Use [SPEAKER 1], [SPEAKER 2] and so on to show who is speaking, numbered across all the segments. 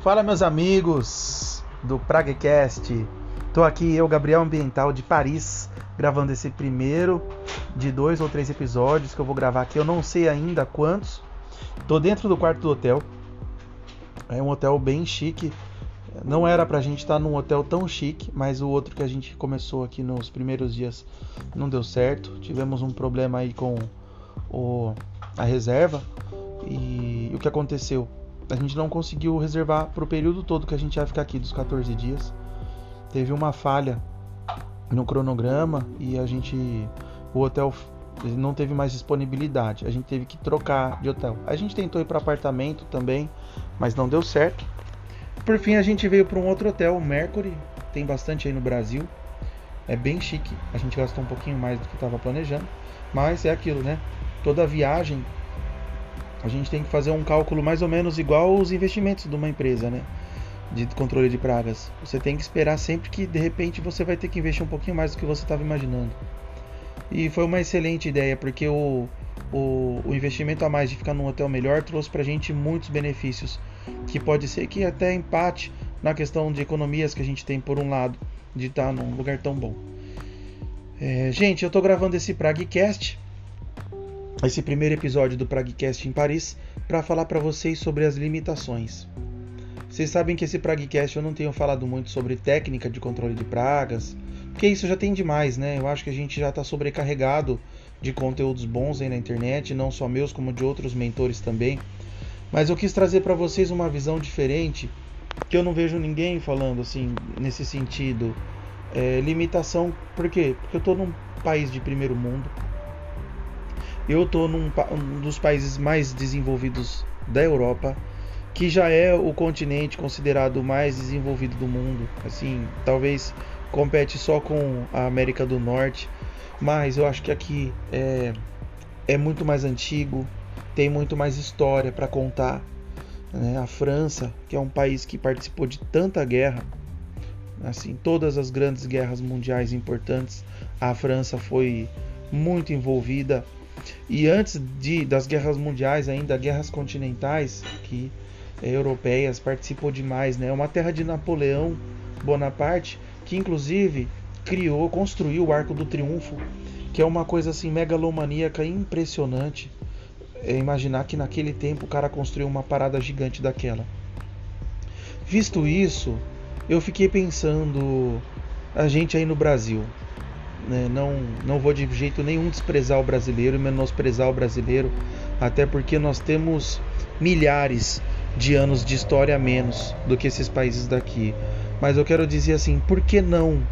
[SPEAKER 1] Fala meus amigos do Praguecast. Tô aqui eu, Gabriel Ambiental de Paris, gravando esse primeiro de dois ou três episódios que eu vou gravar aqui. Eu não sei ainda quantos. Tô dentro do quarto do hotel. É um hotel bem chique. Não era pra gente estar num hotel tão chique, mas o outro que a gente começou aqui nos primeiros dias não deu certo. Tivemos um problema aí com o, a reserva. E o que aconteceu? A gente não conseguiu reservar para o período todo que a gente ia ficar aqui, dos 14 dias. Teve uma falha no cronograma e a gente. O hotel não teve mais disponibilidade. A gente teve que trocar de hotel. A gente tentou ir para apartamento também, mas não deu certo. Por fim, a gente veio para um outro hotel, o Mercury. Tem bastante aí no Brasil. É bem chique. A gente gastou um pouquinho mais do que estava planejando. Mas é aquilo, né? Toda viagem a gente tem que fazer um cálculo mais ou menos igual os investimentos de uma empresa, né? De controle de pragas. Você tem que esperar sempre que de repente você vai ter que investir um pouquinho mais do que você estava imaginando. E foi uma excelente ideia, porque o, o, o, investimento a mais de ficar num hotel melhor trouxe pra gente muitos benefícios. Que pode ser que até empate na questão de economias que a gente tem por um lado, de estar num lugar tão bom. É, gente, eu tô gravando esse Praguecast esse primeiro episódio do Pragcast em Paris para falar para vocês sobre as limitações. Vocês sabem que esse Pragcast eu não tenho falado muito sobre técnica de controle de pragas, porque isso já tem demais, né? Eu acho que a gente já está sobrecarregado de conteúdos bons aí na internet, não só meus, como de outros mentores também. Mas eu quis trazer para vocês uma visão diferente, que eu não vejo ninguém falando assim nesse sentido. É, limitação, por quê? Porque eu estou num país de primeiro mundo, eu estou num um dos países mais desenvolvidos da Europa, que já é o continente considerado mais desenvolvido do mundo. Assim, talvez compete só com a América do Norte, mas eu acho que aqui é, é muito mais antigo, tem muito mais história para contar. Né? A França, que é um país que participou de tanta guerra, assim, todas as grandes guerras mundiais importantes, a França foi muito envolvida e antes de, das guerras mundiais, ainda guerras continentais, que é, europeias participou demais, né? Uma terra de Napoleão Bonaparte, que inclusive criou, construiu o Arco do Triunfo, que é uma coisa assim megalomaníaca impressionante. É imaginar que naquele tempo o cara construiu uma parada gigante daquela. Visto isso, eu fiquei pensando a gente aí no Brasil, né? Não, não vou de jeito nenhum desprezar o brasileiro e menosprezar o brasileiro, até porque nós temos milhares de anos de história a menos do que esses países daqui. Mas eu quero dizer assim, por que não?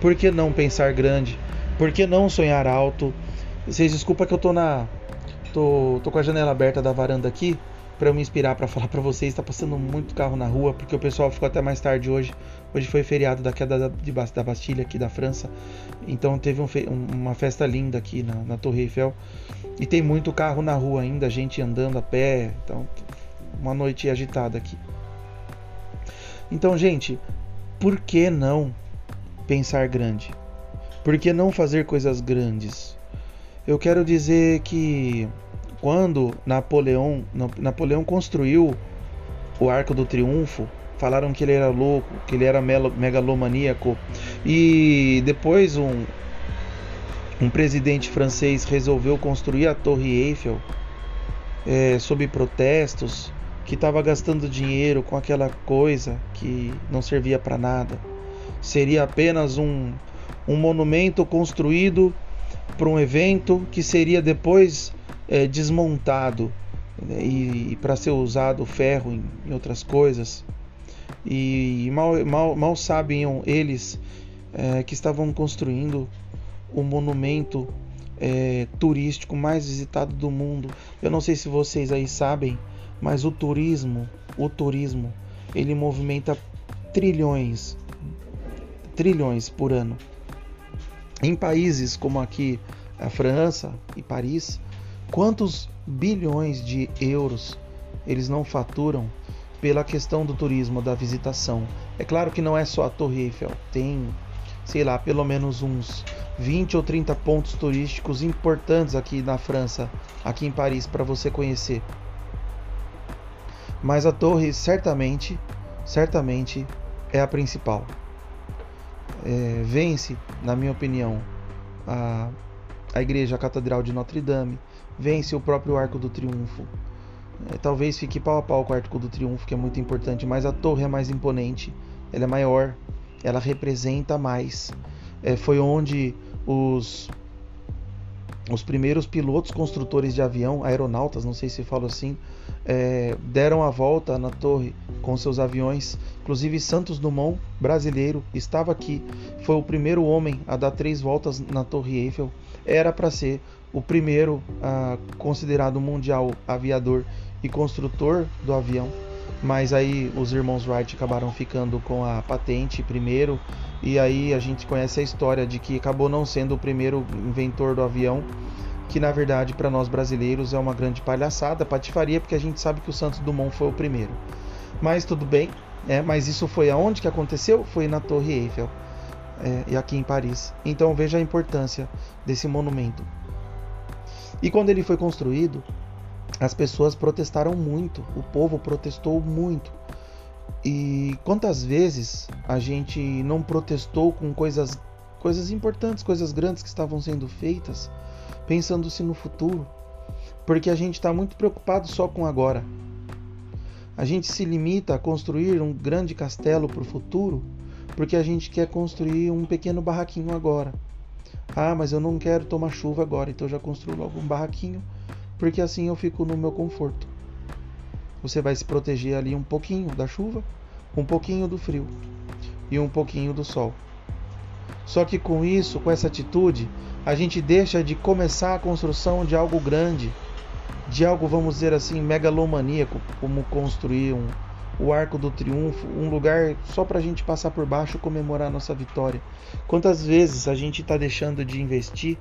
[SPEAKER 1] Por que não pensar grande? Por que não sonhar alto? Vocês desculpa que eu tô na tô, tô com a janela aberta da varanda aqui, para me inspirar para falar para vocês. Está passando muito carro na rua porque o pessoal ficou até mais tarde hoje. Hoje foi feriado da queda da, da Bastilha aqui da França, então teve um, uma festa linda aqui na, na, Torre Eiffel e tem muito carro na rua ainda, gente andando a pé, então uma noite agitada aqui. Então, gente, por que não pensar grande? Por que não fazer coisas grandes? Eu quero dizer que quando Napoleão, Napoleão construiu o Arco do Triunfo, falaram que ele era louco, que ele era megalomaníaco. E depois um, um presidente francês resolveu construir a Torre Eiffel é, sob protestos, que estava gastando dinheiro com aquela coisa que não servia para nada. Seria apenas um, um monumento construído para um evento que seria depois é, desmontado né, e, e para ser usado ferro em, em, outras coisas. E mal, mal, mal sabiam eles é, que estavam construindo o monumento é, turístico mais visitado do mundo. Eu não sei se vocês aí sabem, mas o turismo, o turismo, ele movimenta trilhões, trilhões por ano. Em países como aqui a França e Paris, Quantos bilhões de euros eles não faturam pela questão do turismo, da visitação? É claro que não é só a Torre Eiffel, tem, sei lá, pelo menos uns 20 ou 30 pontos turísticos importantes aqui na França, aqui em Paris, para você conhecer. Mas a torre certamente certamente é a principal. É, vence, na minha opinião, a, a igreja a Catedral de Notre Dame, vence o próprio Arco do Triunfo. É, talvez fique pau a pau com o Arco do Triunfo, que é muito importante, mas a torre é mais imponente, ela é maior, ela representa mais. É, foi onde os os primeiros pilotos construtores de avião, aeronautas, não sei se falo assim, é, deram a volta na torre com seus aviões. Inclusive Santos Dumont, brasileiro, estava aqui. Foi o primeiro homem a dar três voltas na Torre Eiffel. Era para ser o primeiro ah, considerado mundial aviador e construtor do avião. Mas aí os irmãos Wright acabaram ficando com a patente primeiro e aí a gente conhece a história de que acabou não sendo o primeiro inventor do avião, que na verdade para nós brasileiros é uma grande palhaçada, patifaria, porque a gente sabe que o Santos Dumont foi o primeiro. Mas tudo bem, é, mas isso foi aonde que aconteceu? Foi na Torre Eiffel é, e aqui em Paris. Então veja a importância desse monumento. E quando ele foi construído, as pessoas protestaram muito, o povo protestou muito. E quantas vezes a gente não protestou com coisas, coisas importantes, coisas grandes que estavam sendo feitas, pensando-se no futuro? Porque a gente está muito preocupado só com agora. A gente se limita a construir um grande castelo para o futuro porque a gente quer construir um pequeno barraquinho agora. Ah, mas eu não quero tomar chuva agora, então eu já construo logo um barraquinho, porque assim eu fico no meu conforto. Você vai se proteger ali um pouquinho da chuva, um pouquinho do frio e um pouquinho do sol. Só que com isso, com essa atitude, a gente deixa de começar a construção de algo grande, de algo, vamos dizer assim, megalomaníaco, como construir um, o Arco do Triunfo, um lugar só para a gente passar por baixo e comemorar a nossa vitória. Quantas vezes a gente está deixando de investir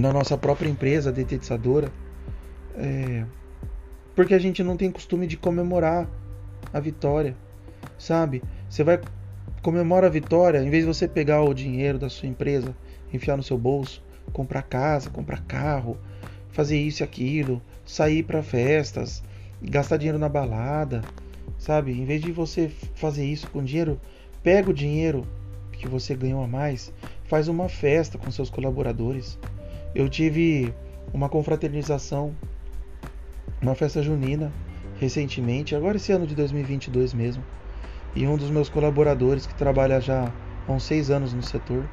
[SPEAKER 1] na nossa própria empresa detetizadora? É, porque a gente não tem costume de comemorar a vitória, sabe? Você vai comemorar a vitória, em vez de você pegar o dinheiro da sua empresa, enfiar no seu bolso, comprar casa, comprar carro, fazer isso e aquilo, sair para festas, gastar dinheiro na balada, sabe? Em vez de você fazer isso com dinheiro, pega o dinheiro que você ganhou a mais, faz uma festa com seus colaboradores. Eu tive uma confraternização uma festa junina recentemente, agora esse ano de 2022 mesmo. E um dos meus colaboradores, que trabalha já há uns seis anos no setor,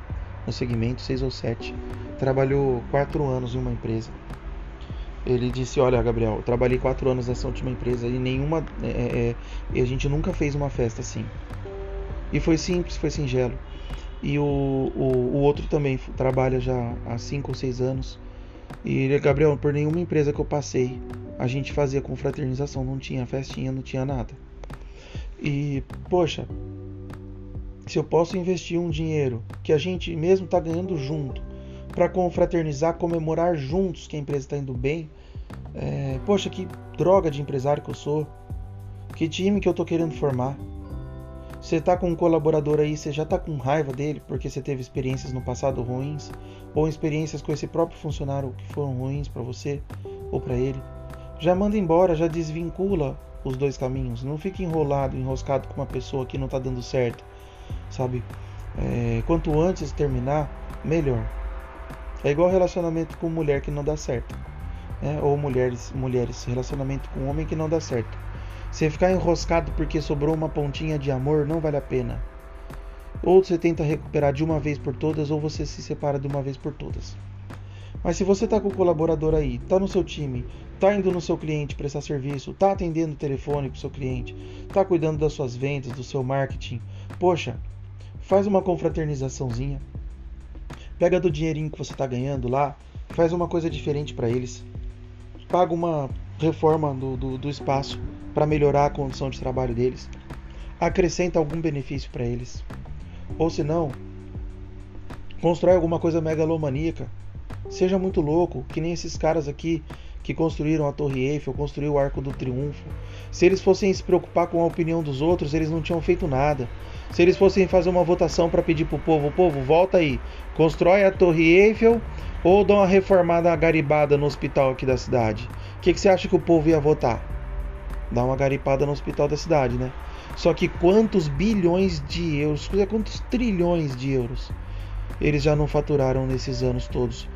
[SPEAKER 1] no segmento, seis ou sete, trabalhou quatro anos em uma empresa. Ele disse: Olha, Gabriel, eu trabalhei quatro anos nessa última empresa e nenhuma. É, é, é, a gente nunca fez uma festa assim. E foi simples, foi singelo. E o, o, o outro também trabalha já há cinco ou seis anos. E ele, Gabriel, por nenhuma empresa que eu passei, a gente fazia confraternização, não tinha festinha, não tinha nada. E, poxa, se eu posso investir um dinheiro que a gente mesmo está ganhando junto para confraternizar, comemorar juntos que a empresa está indo bem, é, poxa, que droga de empresário que eu sou, que time que eu estou querendo formar. Você está com um colaborador aí, você já está com raiva dele porque você teve experiências no passado ruins, ou experiências com esse próprio funcionário que foram ruins para você ou para ele já manda embora, já desvincula os dois caminhos. Não fica enrolado, enroscado com uma pessoa que não está dando certo, sabe? É, quanto antes terminar, melhor. É igual relacionamento com mulher que não dá certo, né? ou mulheres, mulheres, relacionamento com homem que não dá certo. Você ficar enroscado porque sobrou uma pontinha de amor não vale a pena. Ou você tenta recuperar de uma vez por todas, ou você se separa de uma vez por todas. Mas se você está com o colaborador aí, está no seu time, está indo no seu cliente prestar serviço, está atendendo o telefone para o seu cliente, está cuidando das suas vendas, do seu marketing, poxa, faz uma confraternizaçãozinha. Pega do dinheirinho que você está ganhando lá, faz uma coisa diferente para eles. Paga uma reforma do, do, do espaço para melhorar a condição de trabalho deles. Acrescenta algum benefício para eles. Ou se não, constrói alguma coisa megalomaníaca Seja muito louco, que nem esses caras aqui que construíram a Torre Eiffel, construíram o Arco do Triunfo. Se eles fossem se preocupar com a opinião dos outros, eles não tinham feito nada. Se eles fossem fazer uma votação para pedir pro povo, o povo, volta aí, constrói a Torre Eiffel ou dá uma reformada garibada no hospital aqui da cidade. O que, que você acha que o povo ia votar? Dá uma garipada no hospital da cidade, né? Só que quantos bilhões de euros, quantos trilhões de euros eles já não faturaram nesses anos todos?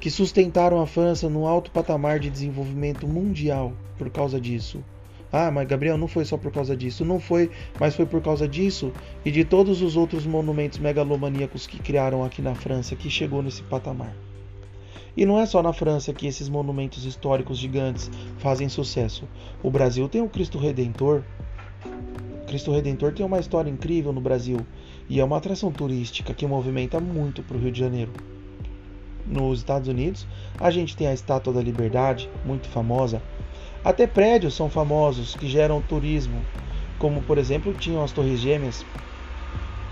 [SPEAKER 1] Que sustentaram a França num alto patamar de desenvolvimento mundial por causa disso. Ah, mas Gabriel, não foi só por causa disso. Não foi, mas foi por causa disso e de todos os outros monumentos megalomaníacos que criaram aqui na França que chegou nesse patamar. E não é só na França que esses monumentos históricos gigantes fazem sucesso. O Brasil tem o Cristo Redentor. O Cristo Redentor tem uma história incrível no Brasil e é uma atração turística que movimenta muito para o Rio de Janeiro. Nos Estados Unidos, a gente tem a Estátua da Liberdade, muito famosa, até prédios são famosos que geram turismo, como por exemplo tinham as Torres Gêmeas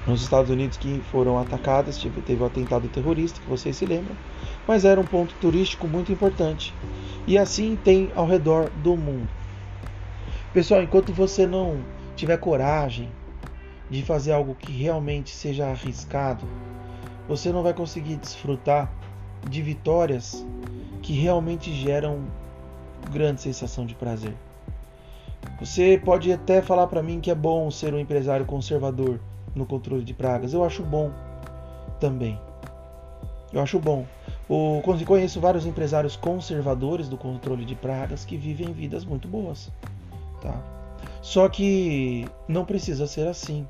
[SPEAKER 1] nos Estados Unidos que foram atacadas, teve o um atentado terrorista, que vocês se lembram, mas era um ponto turístico muito importante. E assim tem ao redor do mundo. Pessoal, enquanto você não tiver coragem de fazer algo que realmente seja arriscado, você não vai conseguir desfrutar de vitórias que realmente geram grande sensação de prazer. Você pode até falar para mim que é bom ser um empresário conservador no controle de pragas. Eu acho bom também. Eu acho bom. O, conheço vários empresários conservadores do controle de pragas que vivem vidas muito boas. Tá? Só que não precisa ser assim.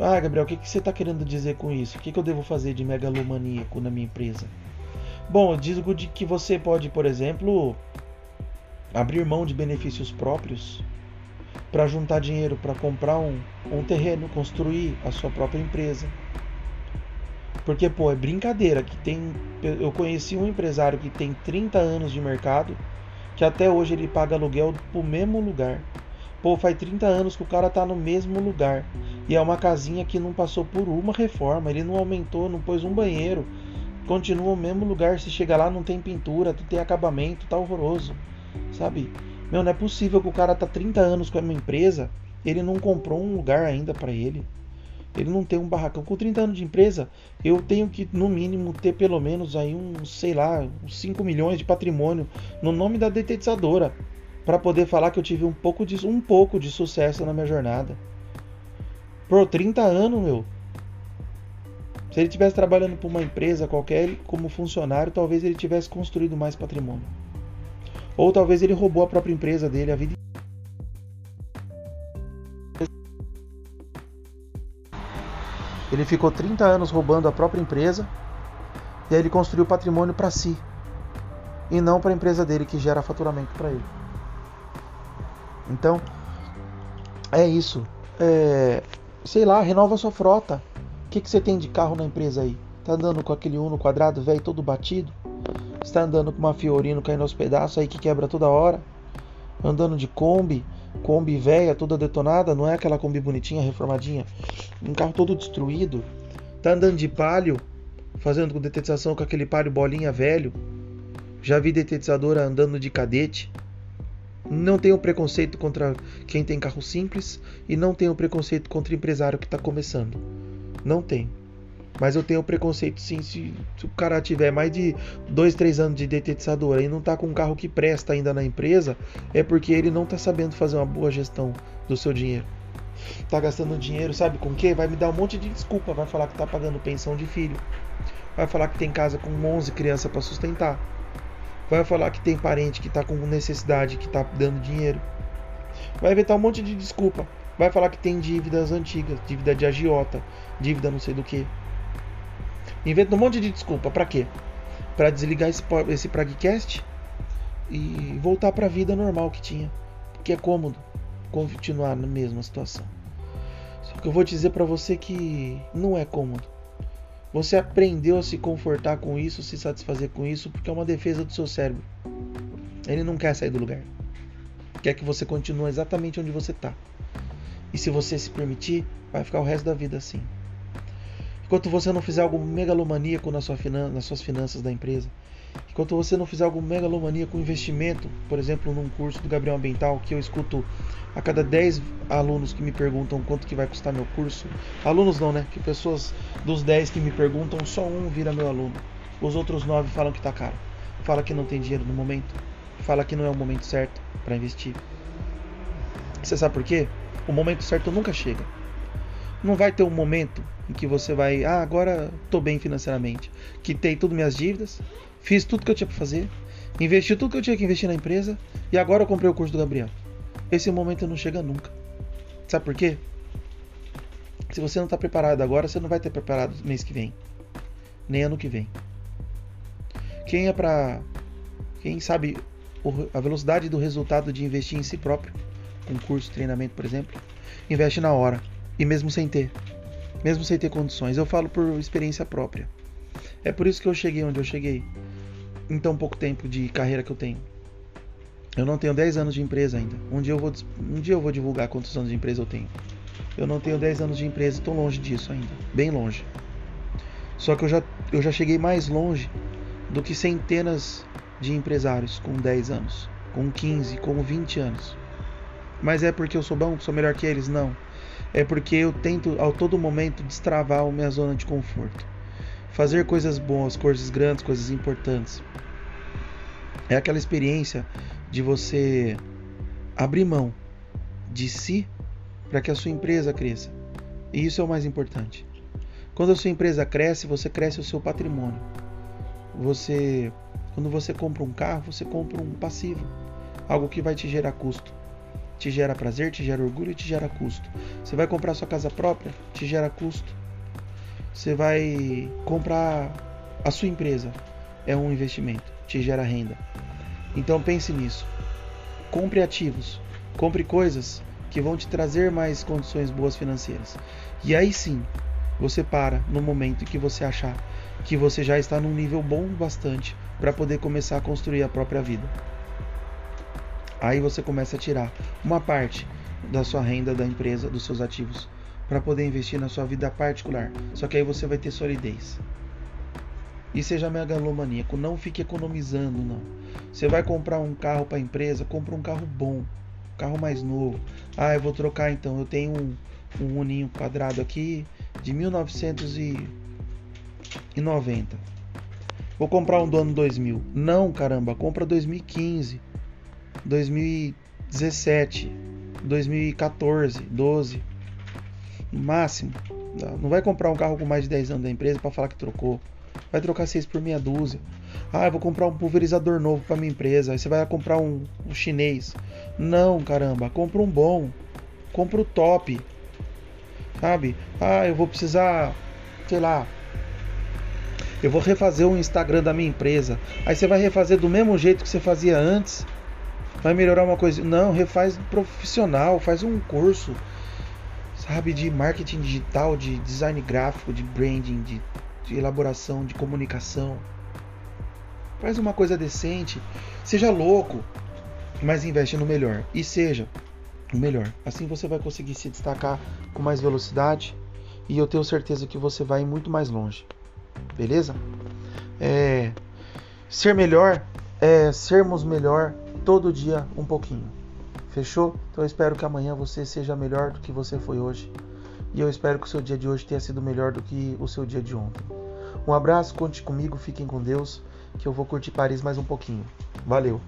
[SPEAKER 1] Ah, Gabriel, o que, que você está querendo dizer com isso? O que, que eu devo fazer de megalomaníaco na minha empresa? Bom, eu digo de que você pode, por exemplo, abrir mão de benefícios próprios para juntar dinheiro para comprar um, um terreno, construir a sua própria empresa. Porque, pô, é brincadeira que tem. Eu conheci um empresário que tem 30 anos de mercado, que até hoje ele paga aluguel pro mesmo lugar. Pô, faz 30 anos que o cara tá no mesmo lugar. E é uma casinha que não passou por uma reforma, ele não aumentou, não pôs um banheiro, continua o mesmo lugar. Se chega lá, não tem pintura, não tem acabamento, tá horroroso. Sabe? Meu, não é possível que o cara tá 30 anos com a minha empresa, ele não comprou um lugar ainda para ele. Ele não tem um barracão. Com 30 anos de empresa, eu tenho que, no mínimo, ter pelo menos aí uns, sei lá, uns 5 milhões de patrimônio no nome da detetizadora. para poder falar que eu tive um pouco de, um pouco de sucesso na minha jornada. Por 30 anos, meu. Se ele tivesse trabalhando para uma empresa qualquer como funcionário, talvez ele tivesse construído mais patrimônio. Ou talvez ele roubou a própria empresa dele a vida Ele ficou 30 anos roubando a própria empresa e aí ele construiu patrimônio para si e não para a empresa dele que gera faturamento para ele. Então, é isso. É, sei lá, renova sua frota que, que você tem de carro na empresa aí? Tá andando com aquele Uno quadrado velho todo batido? Está andando com uma Fiorino caindo aos pedaços aí que quebra toda hora? Andando de Kombi, Kombi velha toda detonada, não é aquela Kombi bonitinha, reformadinha? Um carro todo destruído? Tá andando de palio, fazendo com detetização com aquele palio bolinha velho? Já vi detetizadora andando de cadete? Não tenho preconceito contra quem tem carro simples e não tenho preconceito contra o empresário que está começando. Não tem. Mas eu tenho preconceito sim se, o cara tiver mais de 2, 3 anos de detetizador e não tá com um carro que presta ainda na empresa, é porque ele não tá sabendo fazer uma boa gestão do seu dinheiro. Tá gastando dinheiro, sabe com o quê? Vai me dar um monte de desculpa, vai falar que tá pagando pensão de filho. Vai falar que tem casa com 11 crianças para sustentar. Vai falar que tem parente que tá com necessidade, que tá dando dinheiro. Vai inventar um monte de desculpa. Vai falar que tem dívidas antigas, dívida de agiota, dívida não sei do que. Inventa um monte de desculpa. Para quê? Para desligar esse, esse Pragcast e voltar para a vida normal que tinha. Que é cômodo continuar na mesma situação. Só que eu vou dizer para você que não é cômodo. Você aprendeu a se confortar com isso, se satisfazer com isso, porque é uma defesa do seu cérebro. Ele não quer sair do lugar. Quer que você continue exatamente onde você está. E se você se permitir, vai ficar o resto da vida assim. Enquanto você não fizer algo megalomaníaco na sua finan nas suas finanças da empresa, enquanto você não fizer algo megalomaníaco investimento, por exemplo, num curso do Gabriel Ambiental, que eu escuto a cada 10 alunos que me perguntam quanto que vai custar meu curso, alunos não, né? Que pessoas dos 10 que me perguntam, só um vira meu aluno. Os outros 9 falam que tá caro. Fala que não tem dinheiro no momento. fala que não é o momento certo para investir. Você sabe por quê? O momento certo nunca chega. Não vai ter um momento em que você vai, ah, agora tô bem financeiramente, quitei tudo minhas dívidas, fiz tudo que eu tinha para fazer, investi tudo que eu tinha que investir na empresa e agora eu comprei o curso do Gabriel. Esse momento não chega nunca. Sabe por quê? Se você não está preparado agora, você não vai ter preparado mês que vem, nem ano que vem. Quem é para, quem sabe a velocidade do resultado de investir em si próprio, com curso, treinamento, por exemplo, investe na hora e mesmo sem ter, mesmo sem ter condições. Eu falo por experiência própria. É por isso que eu cheguei onde eu cheguei em tão pouco tempo de carreira que eu tenho. Eu não tenho 10 anos de empresa ainda. Um dia eu vou, um dia eu vou divulgar quantos anos de empresa eu tenho. Eu não tenho 10 anos de empresa, estou longe disso ainda, bem longe. Só que eu já, eu já cheguei mais longe do que centenas de empresários com 10 anos, com 15, com 20 anos. Mas é porque eu sou bom, sou melhor que eles? Não. É porque eu tento ao todo momento destravar a minha zona de conforto. Fazer coisas boas, coisas grandes, coisas importantes. É aquela experiência de você abrir mão de si para que a sua empresa cresça. E isso é o mais importante. Quando a sua empresa cresce, você cresce o seu patrimônio. Você, quando você compra um carro, você compra um passivo, algo que vai te gerar custo. Te gera prazer, te gera orgulho e te gera custo. Você vai comprar sua casa própria, te gera custo. Você vai comprar a sua empresa, é um investimento, te gera renda. Então pense nisso. Compre ativos, compre coisas que vão te trazer mais condições boas financeiras. E aí sim, você para no momento em que você achar que você já está num nível bom bastante para poder começar a construir a própria vida. Aí você começa a tirar uma parte da sua renda da empresa, dos seus ativos, para poder investir na sua vida particular. Só que aí você vai ter solidez. E seja megalomaníaco, não fique economizando, não. Você vai comprar um carro para a empresa, compra um carro bom, um carro mais novo. Ah, eu vou trocar então. Eu tenho um, um uninho quadrado aqui de 1990. Vou comprar um do ano 2000. Não, caramba, compra 2015, 2017, 2014, 12, no máximo. Não vai comprar um carro com mais de 10 anos da empresa para falar que trocou. Vai trocar 6 por meia dúzia. Ah, eu vou comprar um pulverizador novo para minha empresa. Aí você vai comprar um, um chinês. Não, caramba, compra um bom. Compra o top. Sabe? Ah, eu vou precisar, sei lá, eu vou refazer o Instagram da minha empresa. Aí você vai refazer do mesmo jeito que você fazia antes. Vai melhorar uma coisa. Não, refaz profissional, faz um curso, sabe, de marketing digital, de design gráfico, de branding, de de elaboração, de comunicação. Faz uma coisa decente, seja louco, mas investe no melhor e seja o melhor. Assim você vai conseguir se destacar com mais velocidade e eu tenho certeza que você vai muito mais longe. Beleza? É, ser melhor é sermos melhor todo dia um pouquinho. Fechou? Então eu espero que amanhã você seja melhor do que você foi hoje. E eu espero que o seu dia de hoje tenha sido melhor do que o seu dia de ontem. Um abraço, conte comigo, fiquem com Deus, que eu vou curtir Paris mais um pouquinho. Valeu!